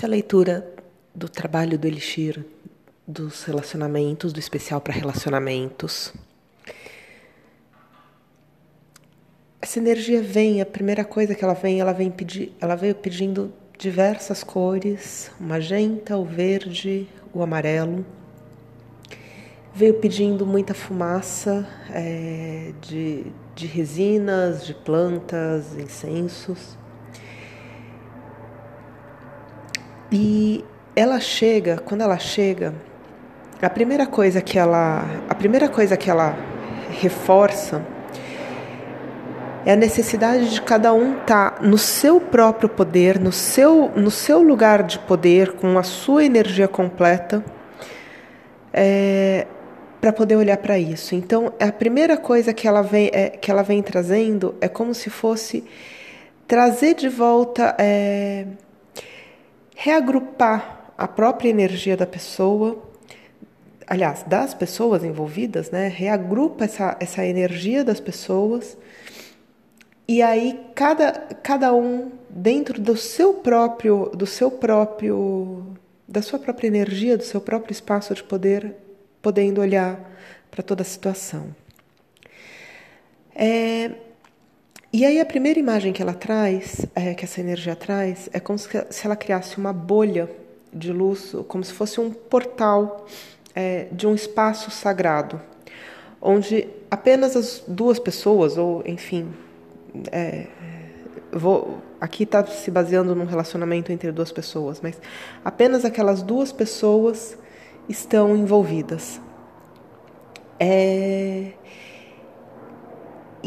É a leitura do trabalho do Elixir, dos relacionamentos, do especial para relacionamentos. Essa energia vem, a primeira coisa que ela vem, ela vem pedir, ela veio pedindo diversas cores, o magenta, o verde, o amarelo. Veio pedindo muita fumaça é, de, de resinas, de plantas, incensos. E ela chega, quando ela chega, a primeira coisa que ela, a primeira coisa que ela reforça é a necessidade de cada um estar tá no seu próprio poder, no seu, no seu lugar de poder, com a sua energia completa, é, para poder olhar para isso. Então, a primeira coisa que ela vem, é, que ela vem trazendo é como se fosse trazer de volta, é, reagrupar a própria energia da pessoa, aliás, das pessoas envolvidas, né? Reagrupa essa, essa energia das pessoas e aí cada, cada um dentro do seu próprio do seu próprio da sua própria energia, do seu próprio espaço de poder, podendo olhar para toda a situação. É, e aí a primeira imagem que ela traz, é, que essa energia traz, é como se, ela criasse uma bolha de luz, como se fosse um portal é, de um espaço sagrado, onde apenas as duas pessoas, ou enfim, é, vou, aqui está se baseando num relacionamento entre duas pessoas, mas apenas aquelas duas pessoas estão envolvidas. É,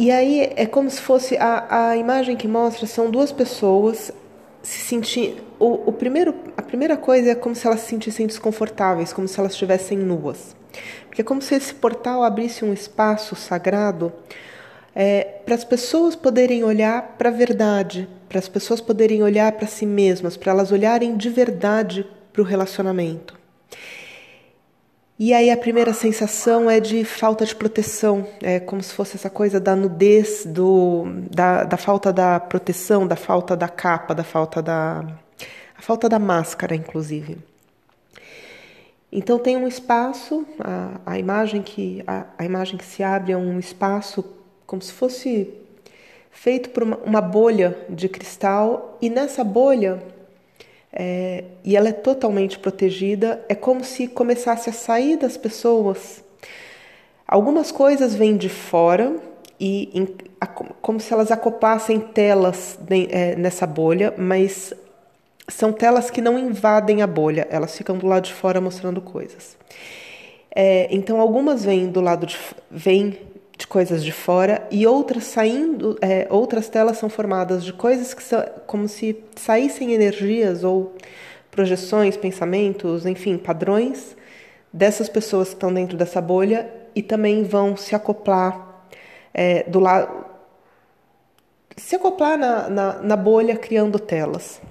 e aí é como se fosse a, a imagem que mostra são duas pessoas se sentir o, o primeiro a primeira coisa é como se elas se sentissem desconfortáveis, como se elas estivessem nuas. Porque é como se esse portal abrisse um espaço sagrado é, para as pessoas poderem olhar para a verdade, para as pessoas poderem olhar para si mesmas, para elas olharem de verdade para o relacionamento. E aí a primeira sensação é de falta de proteção, é como se fosse essa coisa da nudez, do, da, da falta da proteção, da falta da capa, da falta da a falta da máscara, inclusive. Então tem um espaço, a, a imagem que a, a imagem que se abre é um espaço como se fosse feito por uma, uma bolha de cristal, e nessa bolha, é, e ela é totalmente protegida, é como se começasse a sair das pessoas. Algumas coisas vêm de fora, e em, a, como se elas acoplassem telas de, é, nessa bolha, mas são telas que não invadem a bolha, elas ficam do lado de fora mostrando coisas. É, então, algumas vêm do lado de vêm de coisas de fora e outras saindo, é, outras telas são formadas de coisas que são como se saíssem energias ou projeções, pensamentos, enfim, padrões dessas pessoas que estão dentro dessa bolha e também vão se acoplar é, do lado se acoplar na, na, na bolha criando telas.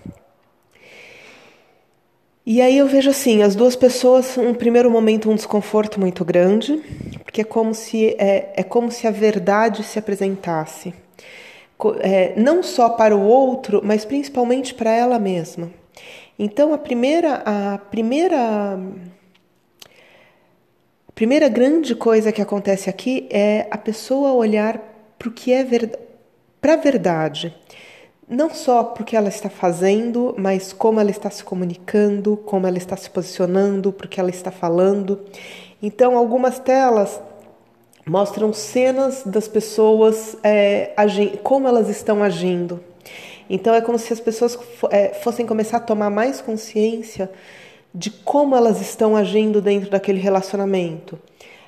E aí eu vejo assim, as duas pessoas, um primeiro momento um desconforto muito grande, porque é como se é, é como se a verdade se apresentasse, é, não só para o outro, mas principalmente para ela mesma. Então a primeira a primeira a primeira grande coisa que acontece aqui é a pessoa olhar para o que é ver, para a verdade não só porque ela está fazendo, mas como ela está se comunicando, como ela está se posicionando, porque ela está falando. Então, algumas telas mostram cenas das pessoas é, como elas estão agindo. Então, é como se as pessoas é, fossem começar a tomar mais consciência de como elas estão agindo dentro daquele relacionamento.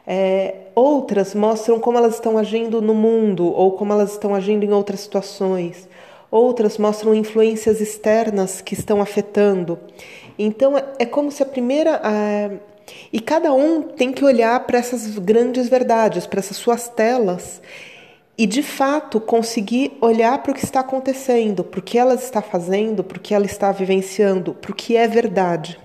É, outras mostram como elas estão agindo no mundo ou como elas estão agindo em outras situações outras mostram influências externas que estão afetando. Então é como se a primeira. e cada um tem que olhar para essas grandes verdades, para essas suas telas, e de fato conseguir olhar para o que está acontecendo, para o que ela está fazendo, para o que ela está vivenciando, para o que é verdade.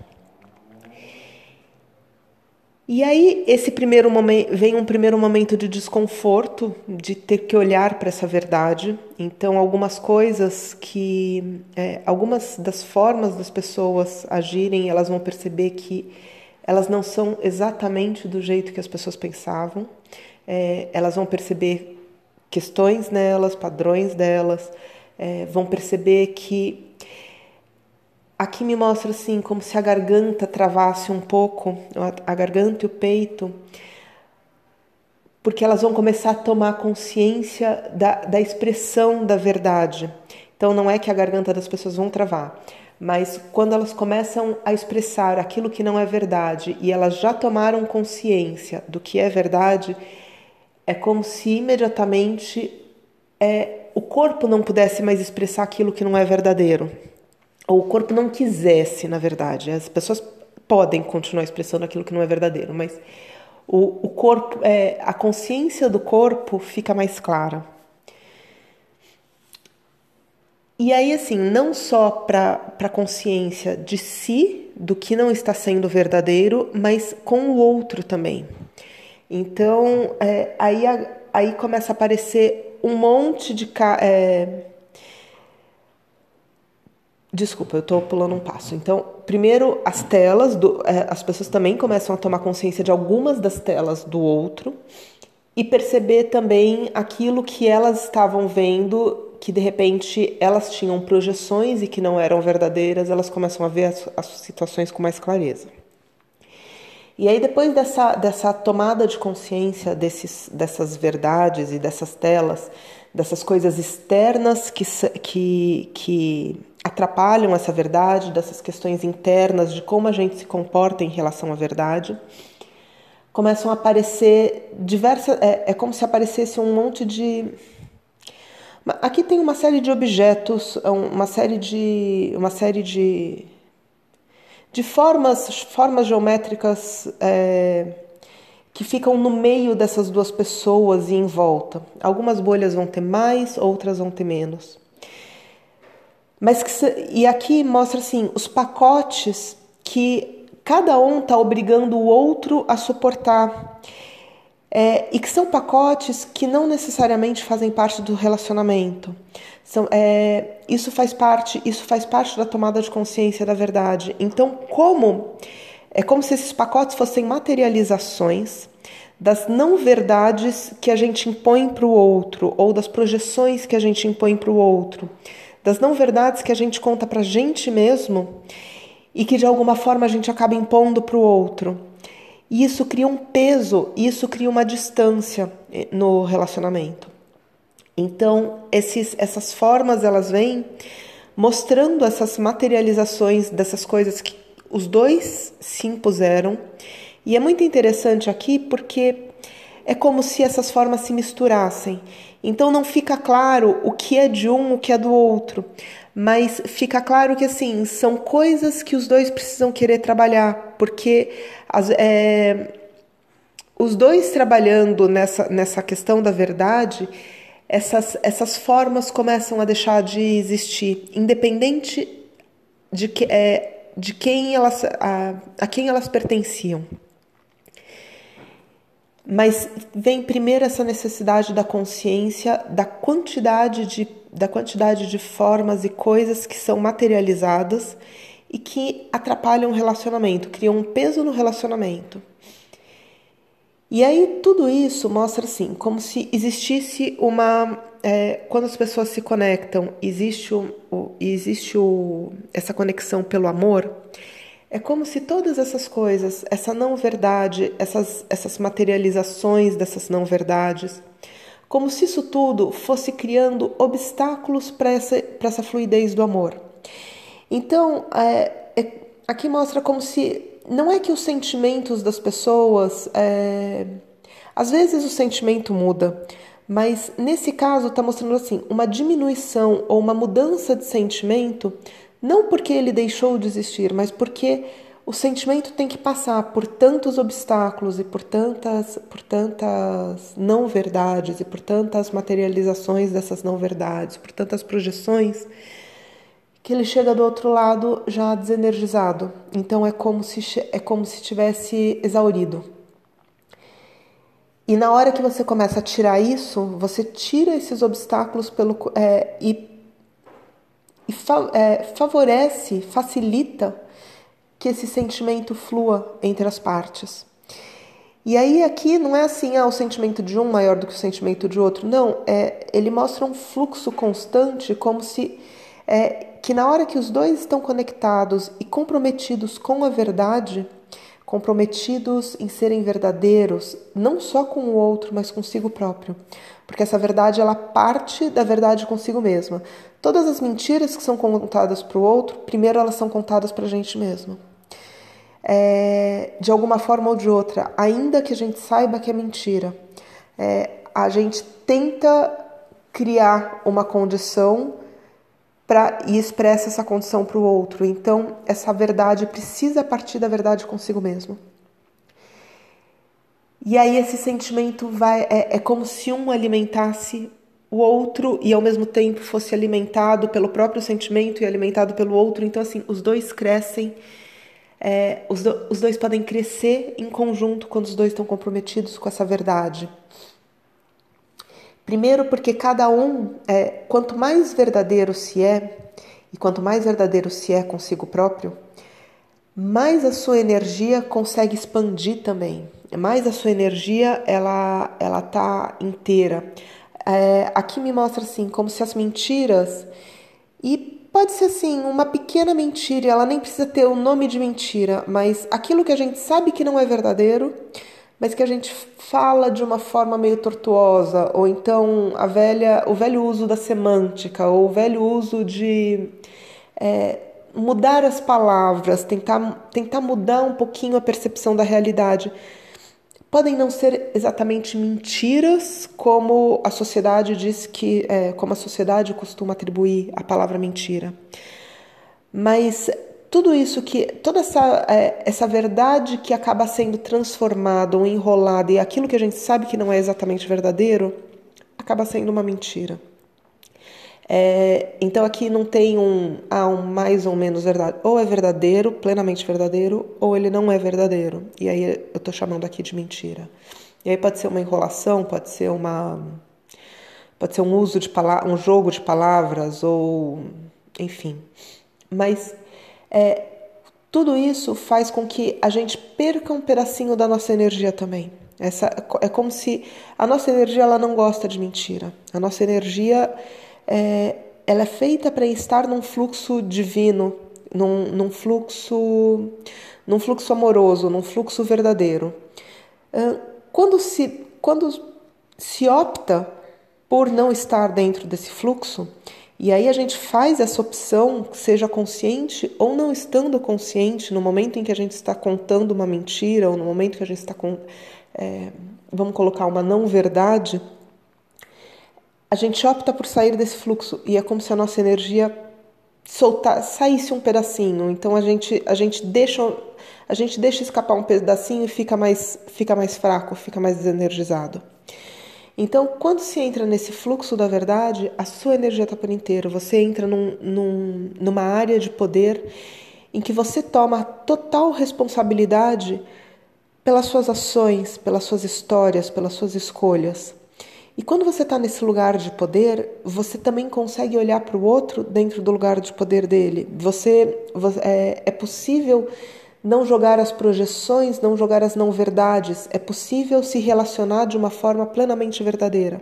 E aí esse primeiro momento vem um primeiro momento de desconforto, de ter que olhar para essa verdade. Então algumas coisas que, é, algumas das formas das pessoas agirem, elas vão perceber que elas não são exatamente do jeito que as pessoas pensavam. É, elas vão perceber questões nelas, padrões delas, é, vão perceber que Aqui me mostra assim como se a garganta travasse um pouco, a garganta e o peito, porque elas vão começar a tomar consciência da, da expressão da verdade. Então não é que a garganta das pessoas vão travar, mas quando elas começam a expressar aquilo que não é verdade e elas já tomaram consciência do que é verdade, é como se imediatamente é, o corpo não pudesse mais expressar aquilo que não é verdadeiro ou o corpo não quisesse, na verdade. As pessoas podem continuar expressando aquilo que não é verdadeiro, mas o, o corpo, é, a consciência do corpo fica mais clara. E aí, assim, não só para a consciência de si, do que não está sendo verdadeiro, mas com o outro também. Então, é, aí, aí começa a aparecer um monte de. É, Desculpa, eu estou pulando um passo. Então, primeiro, as telas, do, é, as pessoas também começam a tomar consciência de algumas das telas do outro e perceber também aquilo que elas estavam vendo, que de repente elas tinham projeções e que não eram verdadeiras, elas começam a ver as, as situações com mais clareza. E aí, depois dessa, dessa tomada de consciência desses, dessas verdades e dessas telas, dessas coisas externas que, que, que atrapalham essa verdade, dessas questões internas de como a gente se comporta em relação à verdade. Começam a aparecer diversas. É, é como se aparecesse um monte de. Aqui tem uma série de objetos, uma série de. uma série de. de formas, formas geométricas. É, que ficam no meio dessas duas pessoas e em volta. Algumas bolhas vão ter mais, outras vão ter menos. Mas que, e aqui mostra assim os pacotes que cada um está obrigando o outro a suportar. É, e que são pacotes que não necessariamente fazem parte do relacionamento. São, é, isso faz parte, isso faz parte da tomada de consciência da verdade. Então, como é como se esses pacotes fossem materializações das não verdades que a gente impõe para o outro ou das projeções que a gente impõe para o outro das não verdades que a gente conta para a gente mesmo e que de alguma forma a gente acaba impondo para o outro. E isso cria um peso, isso cria uma distância eh, no relacionamento. Então, esses, essas formas elas vêm mostrando essas materializações dessas coisas que os dois se impuseram. E é muito interessante aqui porque é como se essas formas se misturassem. Então não fica claro o que é de um, o que é do outro, mas fica claro que assim são coisas que os dois precisam querer trabalhar, porque as, é, os dois trabalhando nessa, nessa questão da verdade, essas, essas formas começam a deixar de existir, independente de, que, é, de quem elas, a, a quem elas pertenciam. Mas vem primeiro essa necessidade da consciência da quantidade de, da quantidade de formas e coisas que são materializadas e que atrapalham o relacionamento, criam um peso no relacionamento. E aí tudo isso mostra assim, como se existisse uma. É, quando as pessoas se conectam, existe, o, o, existe o, essa conexão pelo amor. É como se todas essas coisas, essa não verdade, essas, essas materializações dessas não verdades, como se isso tudo fosse criando obstáculos para essa, essa fluidez do amor. Então, é, é, aqui mostra como se. Não é que os sentimentos das pessoas. É, às vezes o sentimento muda, mas nesse caso está mostrando assim uma diminuição ou uma mudança de sentimento não porque ele deixou de existir, mas porque o sentimento tem que passar por tantos obstáculos e por tantas, por tantas não verdades e por tantas materializações dessas não verdades, por tantas projeções, que ele chega do outro lado já desenergizado. Então é como se é como se tivesse exaurido. E na hora que você começa a tirar isso, você tira esses obstáculos pelo, é, e, e fa, é, favorece, facilita que esse sentimento flua entre as partes. E aí aqui não é assim, ah, o sentimento de um maior do que o sentimento de outro. Não, é, ele mostra um fluxo constante, como se é, que na hora que os dois estão conectados e comprometidos com a verdade, comprometidos em serem verdadeiros, não só com o outro, mas consigo próprio. Porque essa verdade ela parte da verdade consigo mesma. Todas as mentiras que são contadas para o outro, primeiro elas são contadas para a gente mesmo. É, de alguma forma ou de outra, ainda que a gente saiba que é mentira, é, a gente tenta criar uma condição pra, e expressa essa condição para o outro. Então, essa verdade precisa partir da verdade consigo mesmo. E aí esse sentimento vai é, é como se um alimentasse o outro e ao mesmo tempo fosse alimentado pelo próprio sentimento e alimentado pelo outro. Então assim, os dois crescem, é, os, do, os dois podem crescer em conjunto quando os dois estão comprometidos com essa verdade. Primeiro, porque cada um, é, quanto mais verdadeiro se é, e quanto mais verdadeiro se é consigo próprio, mais a sua energia consegue expandir também. Mais a sua energia ela ela tá inteira. É, aqui me mostra assim como se as mentiras e pode ser assim uma pequena mentira. Ela nem precisa ter o nome de mentira, mas aquilo que a gente sabe que não é verdadeiro mas que a gente fala de uma forma meio tortuosa, ou então a velha, o velho uso da semântica, ou o velho uso de é, mudar as palavras, tentar, tentar mudar um pouquinho a percepção da realidade. Podem não ser exatamente mentiras, como a sociedade diz que, é, como a sociedade costuma atribuir a palavra mentira. Mas tudo isso que toda essa é, essa verdade que acaba sendo transformada ou enrolada e aquilo que a gente sabe que não é exatamente verdadeiro acaba sendo uma mentira. É, então aqui não tem um, ah, um mais ou menos verdade. Ou é verdadeiro, plenamente verdadeiro, ou ele não é verdadeiro. E aí eu estou chamando aqui de mentira. E aí pode ser uma enrolação, pode ser uma. Pode ser um uso de palavras, um jogo de palavras, ou enfim. Mas é, tudo isso faz com que a gente perca um pedacinho da nossa energia também. Essa, é como se a nossa energia ela não gosta de mentira. A nossa energia é, ela é feita para estar num fluxo divino, num, num, fluxo, num fluxo amoroso, num fluxo verdadeiro. Quando se, quando se opta por não estar dentro desse fluxo, e aí a gente faz essa opção, seja consciente ou não estando consciente, no momento em que a gente está contando uma mentira, ou no momento que a gente está com, é, vamos colocar uma não verdade, a gente opta por sair desse fluxo e é como se a nossa energia soltar, saísse um pedacinho. Então a gente a gente deixa a gente deixa escapar um pedacinho e fica mais fica mais fraco, fica mais desenergizado. Então, quando se entra nesse fluxo da verdade, a sua energia está por inteiro. Você entra num, num, numa área de poder em que você toma total responsabilidade pelas suas ações, pelas suas histórias, pelas suas escolhas. E quando você está nesse lugar de poder, você também consegue olhar para o outro dentro do lugar de poder dele. Você, é, é possível não jogar as projeções, não jogar as não verdades. É possível se relacionar de uma forma plenamente verdadeira.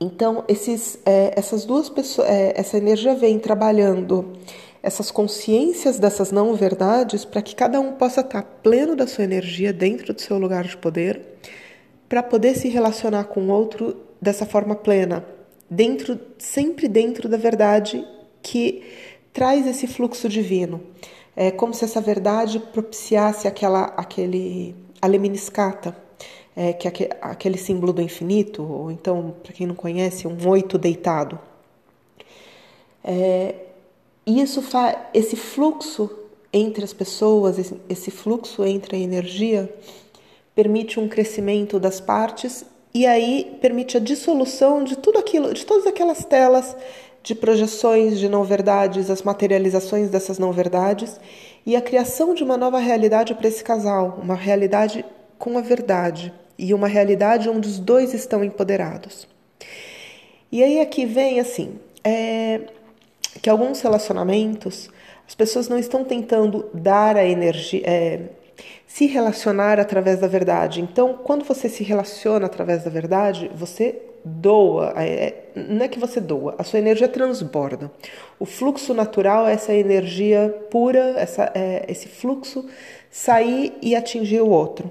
Então, esses, é, essas duas pessoas, é, essa energia vem trabalhando essas consciências dessas não verdades para que cada um possa estar pleno da sua energia dentro do seu lugar de poder, para poder se relacionar com o outro dessa forma plena, dentro, sempre dentro da verdade que traz esse fluxo divino. É como se essa verdade propiciasse aquela, aquele aleminiscata, é, que é aquele símbolo do infinito, ou então, para quem não conhece, um oito deitado. É, isso faz esse fluxo entre as pessoas, esse, esse fluxo entre a energia, permite um crescimento das partes e aí permite a dissolução de tudo aquilo, de todas aquelas telas de projeções de não verdades, as materializações dessas não verdades e a criação de uma nova realidade para esse casal, uma realidade com a verdade e uma realidade onde os dois estão empoderados. E aí aqui vem assim, é, que alguns relacionamentos as pessoas não estão tentando dar a energia, é, se relacionar através da verdade. Então, quando você se relaciona através da verdade, você doa, é, não é que você doa, a sua energia transborda. O fluxo natural é essa energia pura, essa, é, esse fluxo sair e atingir o outro.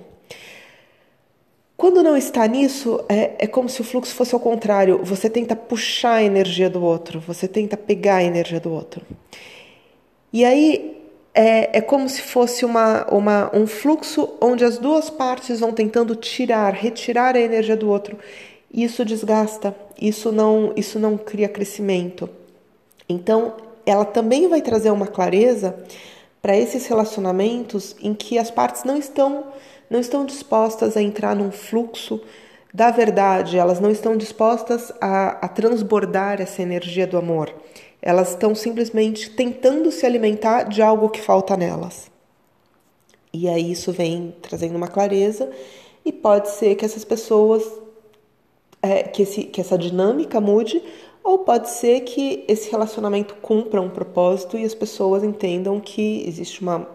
Quando não está nisso, é, é como se o fluxo fosse ao contrário. Você tenta puxar a energia do outro, você tenta pegar a energia do outro. E aí é, é como se fosse uma, uma, um fluxo onde as duas partes vão tentando tirar, retirar a energia do outro. Isso desgasta, isso não, isso não cria crescimento. Então, ela também vai trazer uma clareza para esses relacionamentos em que as partes não estão não estão dispostas a entrar num fluxo da verdade, elas não estão dispostas a, a transbordar essa energia do amor. Elas estão simplesmente tentando se alimentar de algo que falta nelas. E aí isso vem trazendo uma clareza, e pode ser que essas pessoas, é, que, esse, que essa dinâmica mude, ou pode ser que esse relacionamento cumpra um propósito e as pessoas entendam que existe uma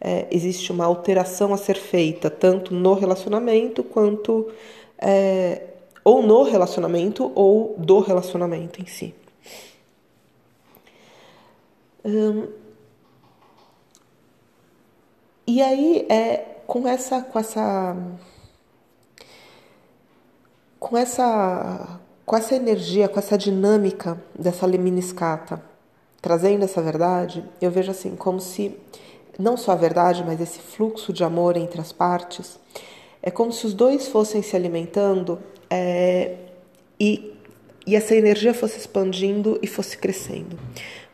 é, existe uma alteração a ser feita, tanto no relacionamento quanto. É, ou no relacionamento ou do relacionamento em si. Hum, e aí é com essa com essa com essa com essa energia, com essa dinâmica dessa leminiscata, trazendo essa verdade, eu vejo assim como se não só a verdade, mas esse fluxo de amor entre as partes, é como se os dois fossem se alimentando é, e, e essa energia fosse expandindo e fosse crescendo.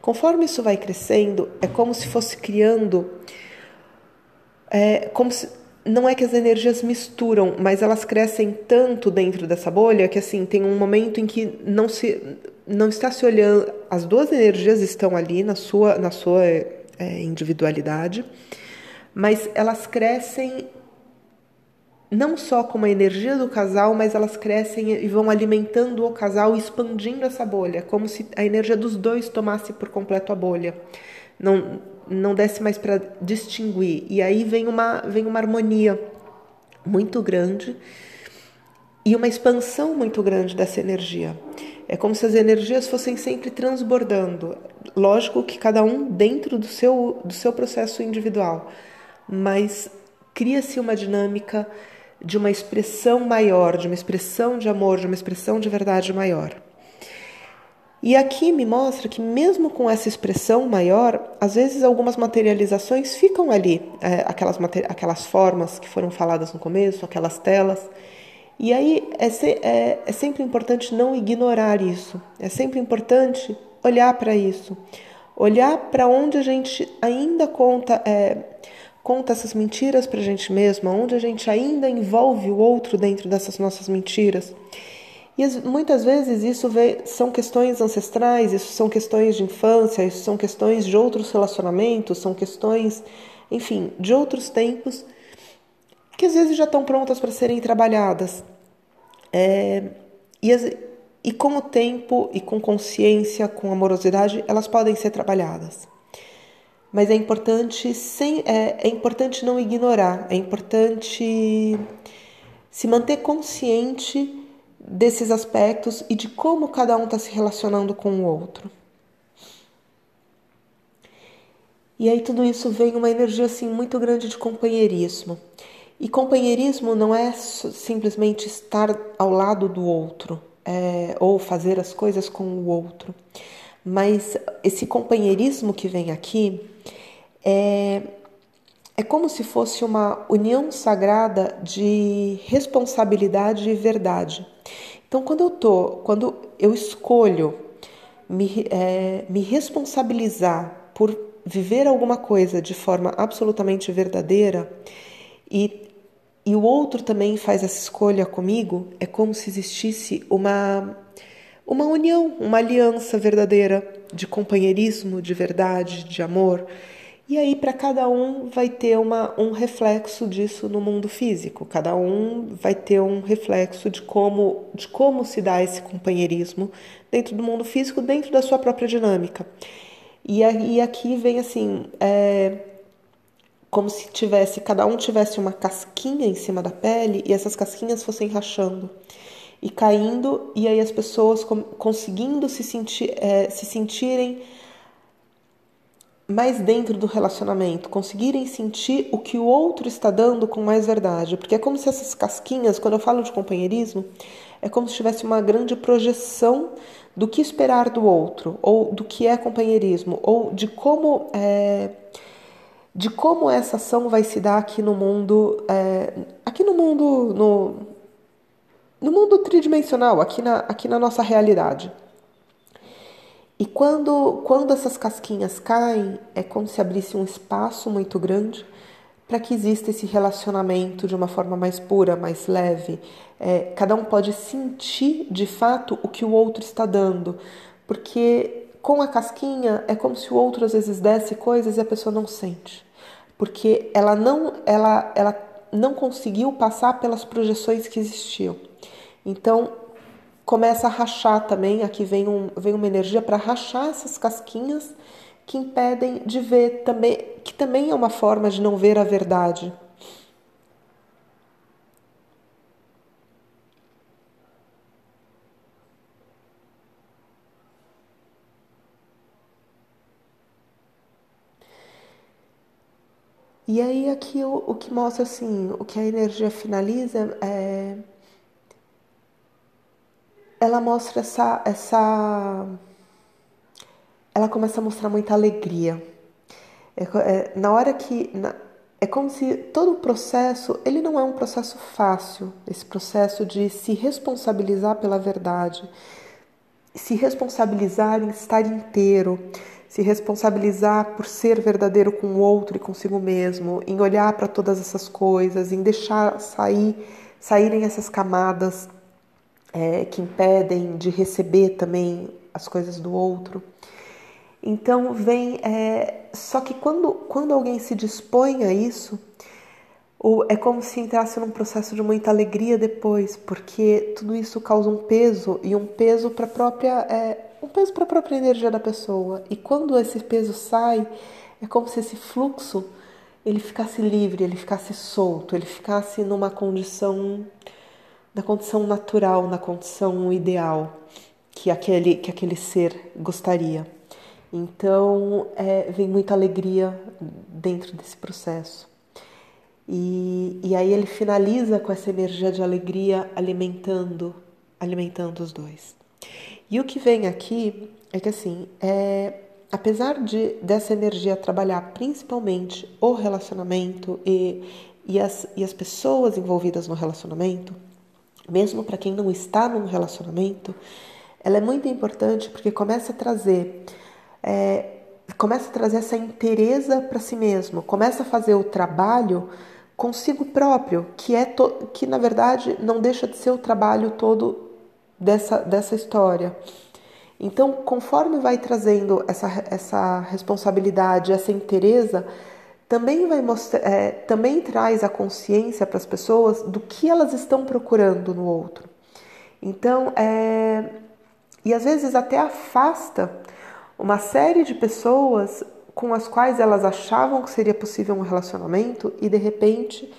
Conforme isso vai crescendo, é como se fosse criando. É, como se, não é que as energias misturam, mas elas crescem tanto dentro dessa bolha que assim tem um momento em que não se não está se olhando, as duas energias estão ali na sua na sua é, individualidade, mas elas crescem não só com a energia do casal, mas elas crescem e vão alimentando o casal, expandindo essa bolha, como se a energia dos dois tomasse por completo a bolha. Não, não desse mais para distinguir. E aí vem uma, vem uma harmonia muito grande e uma expansão muito grande dessa energia. É como se as energias fossem sempre transbordando. Lógico que cada um dentro do seu, do seu processo individual, mas cria-se uma dinâmica de uma expressão maior, de uma expressão de amor, de uma expressão de verdade maior. E aqui me mostra que, mesmo com essa expressão maior, às vezes algumas materializações ficam ali, é, aquelas, aquelas formas que foram faladas no começo, aquelas telas. E aí é, se, é, é sempre importante não ignorar isso, é sempre importante olhar para isso, olhar para onde a gente ainda conta, é, conta essas mentiras para a gente mesma, onde a gente ainda envolve o outro dentro dessas nossas mentiras. E muitas vezes isso são questões ancestrais, isso são questões de infância, isso são questões de outros relacionamentos, são questões, enfim, de outros tempos que às vezes já estão prontas para serem trabalhadas. É, e, as, e com o tempo e com consciência, com amorosidade, elas podem ser trabalhadas. Mas é importante, sem, é, é importante não ignorar, é importante se manter consciente desses aspectos e de como cada um está se relacionando com o outro. E aí tudo isso vem uma energia assim muito grande de companheirismo. E companheirismo não é simplesmente estar ao lado do outro é, ou fazer as coisas com o outro, mas esse companheirismo que vem aqui é, é como se fosse uma união sagrada de responsabilidade e verdade. Então, quando eu tô, quando eu escolho me, é, me responsabilizar por viver alguma coisa de forma absolutamente verdadeira e e o outro também faz essa escolha comigo, é como se existisse uma uma união, uma aliança verdadeira de companheirismo, de verdade, de amor. E aí, para cada um, vai ter uma, um reflexo disso no mundo físico. Cada um vai ter um reflexo de como, de como se dá esse companheirismo dentro do mundo físico, dentro da sua própria dinâmica. E, aí, aqui vem assim, é, como se tivesse, cada um tivesse uma casquinha em cima da pele e essas casquinhas fossem rachando e caindo, e aí as pessoas conseguindo se, sentir, é, se sentirem mais dentro do relacionamento, conseguirem sentir o que o outro está dando com mais verdade. Porque é como se essas casquinhas, quando eu falo de companheirismo, é como se tivesse uma grande projeção do que esperar do outro, ou do que é companheirismo, ou de como é, de como essa ação vai se dar aqui no mundo, é, aqui no mundo, no, no mundo tridimensional, aqui na, aqui na nossa realidade. E quando, quando essas casquinhas caem, é como se abrisse um espaço muito grande para que exista esse relacionamento de uma forma mais pura, mais leve. É, cada um pode sentir de fato o que o outro está dando, porque com a casquinha é como se o outro às vezes desse coisas e a pessoa não sente, porque ela não, ela, ela não conseguiu passar pelas projeções que existiam. Então começa a rachar também. Aqui vem, um, vem uma energia para rachar essas casquinhas que impedem de ver também, que também é uma forma de não ver a verdade. E aí aqui o, o que mostra assim, o que a energia finaliza é ela mostra essa, essa. Ela começa a mostrar muita alegria. É, é, na hora que. Na, é como se todo o processo, ele não é um processo fácil, esse processo de se responsabilizar pela verdade, se responsabilizar em estar inteiro, se responsabilizar por ser verdadeiro com o outro e consigo mesmo, em olhar para todas essas coisas, em deixar sair, saírem essas camadas é, que impedem de receber também as coisas do outro. Então vem, é, só que quando, quando alguém se dispõe a isso, ou é como se entrasse num processo de muita alegria depois, porque tudo isso causa um peso e um peso para a própria é, um peso para a própria energia da pessoa. E quando esse peso sai, é como se esse fluxo ele ficasse livre, ele ficasse solto, ele ficasse numa condição na condição natural, na condição ideal que aquele, que aquele ser gostaria. Então, é, vem muita alegria dentro desse processo. E, e aí ele finaliza com essa energia de alegria alimentando, alimentando os dois. E o que vem aqui é que assim, é, apesar de dessa energia trabalhar principalmente o relacionamento e, e, as, e as pessoas envolvidas no relacionamento, mesmo para quem não está num relacionamento, ela é muito importante porque começa a trazer é, começa a trazer essa inteireza para si mesmo, começa a fazer o trabalho consigo próprio, que é que na verdade não deixa de ser o trabalho todo dessa, dessa história. Então, conforme vai trazendo essa, essa responsabilidade, essa inteireza, também vai mostrar, é, também traz a consciência para as pessoas do que elas estão procurando no outro. Então, é, e às vezes até afasta uma série de pessoas com as quais elas achavam que seria possível um relacionamento e de repente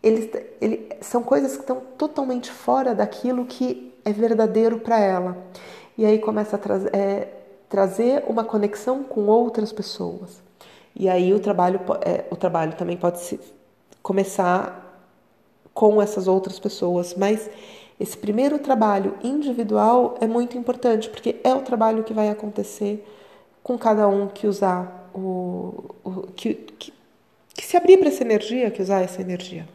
eles, ele, são coisas que estão totalmente fora daquilo que é verdadeiro para ela. E aí começa a tra é, trazer uma conexão com outras pessoas. E aí o trabalho, é, o trabalho também pode se, começar com essas outras pessoas, mas esse primeiro trabalho individual é muito importante, porque é o trabalho que vai acontecer com cada um que usar o, o que, que, que se abrir para essa energia, que usar essa energia.